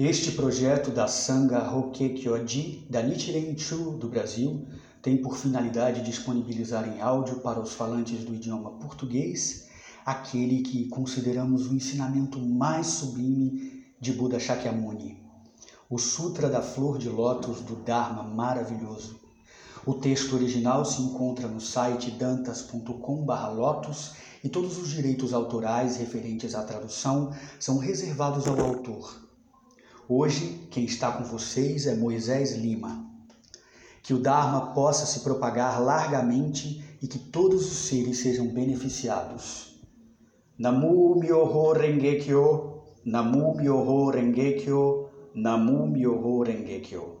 Este projeto da Sangha Hokke Kyoji da Nichiren Chu do Brasil tem por finalidade disponibilizar em áudio para os falantes do idioma português aquele que consideramos o ensinamento mais sublime de Buda Shakyamuni, o Sutra da Flor de Lótus do Dharma maravilhoso. O texto original se encontra no site dantas.com/lotus e todos os direitos autorais referentes à tradução são reservados ao autor. Hoje, quem está com vocês é Moisés Lima. Que o Dharma possa se propagar largamente e que todos os seres sejam beneficiados. Namu Myoho Renge Kyo, Namu Myoho Renge Kyo, Namu Myoho Renge Kyo.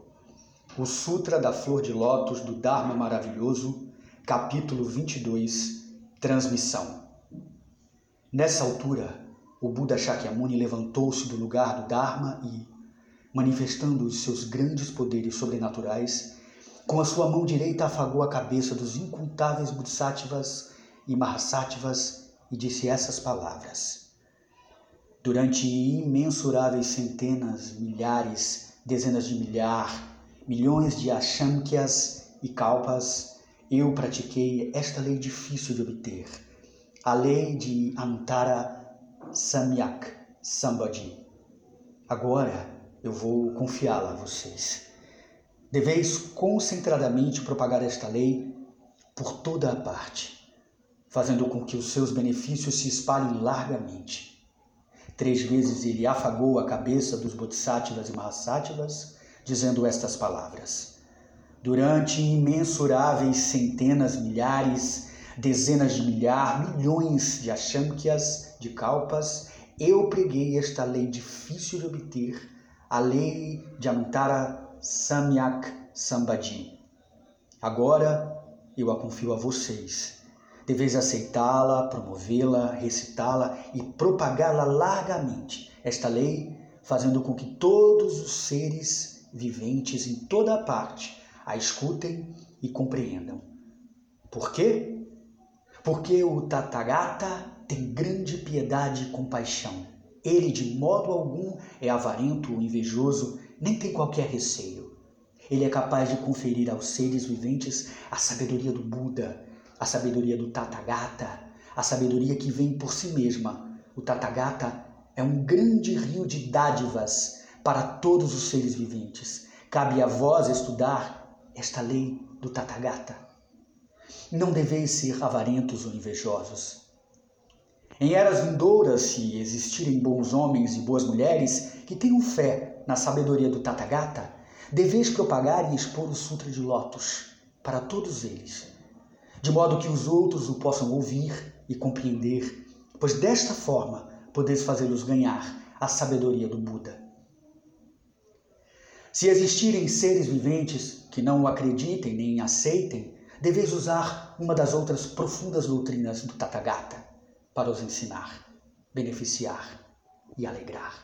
O Sutra da Flor de Lótus do Dharma Maravilhoso, capítulo 22, Transmissão. Nessa altura, o Buda Shakyamuni levantou-se do lugar do Dharma e, manifestando os seus grandes poderes sobrenaturais, com a sua mão direita afagou a cabeça dos incontáveis Bodhisattvas e Mahasattvas e disse essas palavras. Durante imensuráveis centenas, milhares, dezenas de milhar, milhões de Ashamkyas e Kalpas, eu pratiquei esta lei difícil de obter, a lei de Antara Samyak Sambhaji. Agora, eu vou confiá-la a vocês. Deveis concentradamente propagar esta lei por toda a parte, fazendo com que os seus benefícios se espalhem largamente. Três vezes ele afagou a cabeça dos Bodhisattvas e Mahasattvas, dizendo estas palavras. Durante imensuráveis centenas, milhares, dezenas de milhar, milhões de Ashamkyas, de Kalpas, eu preguei esta lei difícil de obter a lei de Antara Samyak Sambhaji. Agora eu a confio a vocês. Deveis aceitá-la, promovê-la, recitá-la e propagá-la largamente. Esta lei, fazendo com que todos os seres viventes em toda a parte a escutem e compreendam. Por quê? Porque o Tathagata tem grande piedade e compaixão ele, de modo algum, é avarento ou invejoso, nem tem qualquer receio. Ele é capaz de conferir aos seres viventes a sabedoria do Buda, a sabedoria do Tathagata, a sabedoria que vem por si mesma. O Tathagata é um grande rio de dádivas para todos os seres viventes. Cabe a vós estudar esta lei do Tathagata. Não deveis ser avarentos ou invejosos. Em eras vindouras, se existirem bons homens e boas mulheres que tenham fé na sabedoria do Tathagata, deveis propagar e expor o Sutra de Lótus para todos eles, de modo que os outros o possam ouvir e compreender, pois desta forma podeis fazê-los ganhar a sabedoria do Buda. Se existirem seres viventes que não o acreditem nem aceitem, deveis usar uma das outras profundas doutrinas do Tathagata para os ensinar, beneficiar e alegrar.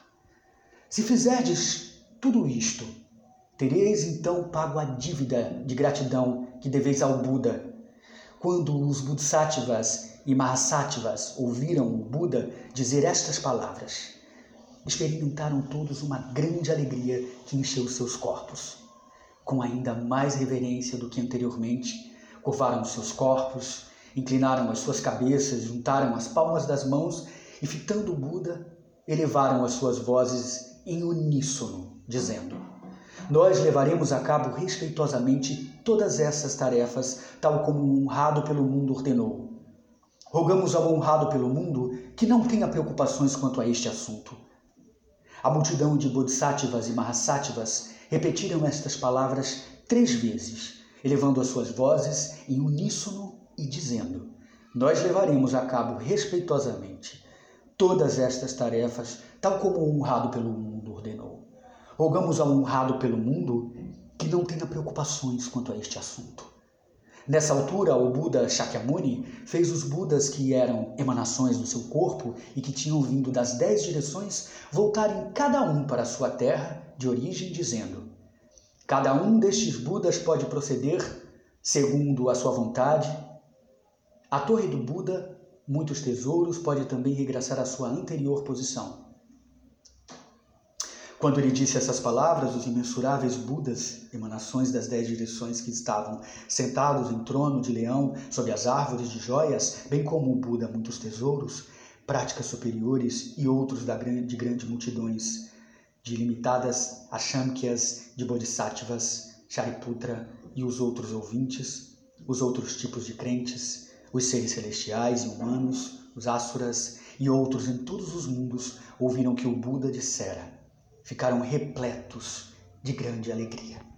Se fizerdes tudo isto, tereis então pago a dívida de gratidão que deveis ao Buda. Quando os Bodhisattvas e Mahasattvas ouviram o Buda dizer estas palavras, experimentaram todos uma grande alegria que encheu seus corpos. Com ainda mais reverência do que anteriormente, curvaram seus corpos Inclinaram as suas cabeças, juntaram as palmas das mãos e, fitando Buda, elevaram as suas vozes em uníssono, dizendo: Nós levaremos a cabo respeitosamente todas essas tarefas, tal como o honrado pelo mundo ordenou. Rogamos ao honrado pelo mundo que não tenha preocupações quanto a este assunto. A multidão de bodhisattvas e mahasattvas repetiram estas palavras três vezes, elevando as suas vozes em uníssono e dizendo: Nós levaremos a cabo respeitosamente todas estas tarefas, tal como o honrado pelo mundo ordenou. Rogamos ao honrado pelo mundo que não tenha preocupações quanto a este assunto. Nessa altura, o Buda Shakyamuni fez os Budas que eram emanações do seu corpo e que tinham vindo das dez direções voltarem cada um para a sua terra de origem, dizendo: Cada um destes Budas pode proceder segundo a sua vontade a torre do Buda, muitos tesouros, pode também regressar à sua anterior posição. Quando ele disse essas palavras, os imensuráveis Budas, emanações das dez direções que estavam sentados em trono de leão sob as árvores de joias, bem como o Buda muitos tesouros, práticas superiores e outros da grande, de grandes multidões, de limitadas Ashamkyas, de Bodhisattvas, Shariputra e os outros ouvintes, os outros tipos de crentes, os seres celestiais e humanos, os asuras e outros em todos os mundos ouviram que o Buda dissera ficaram repletos de grande alegria.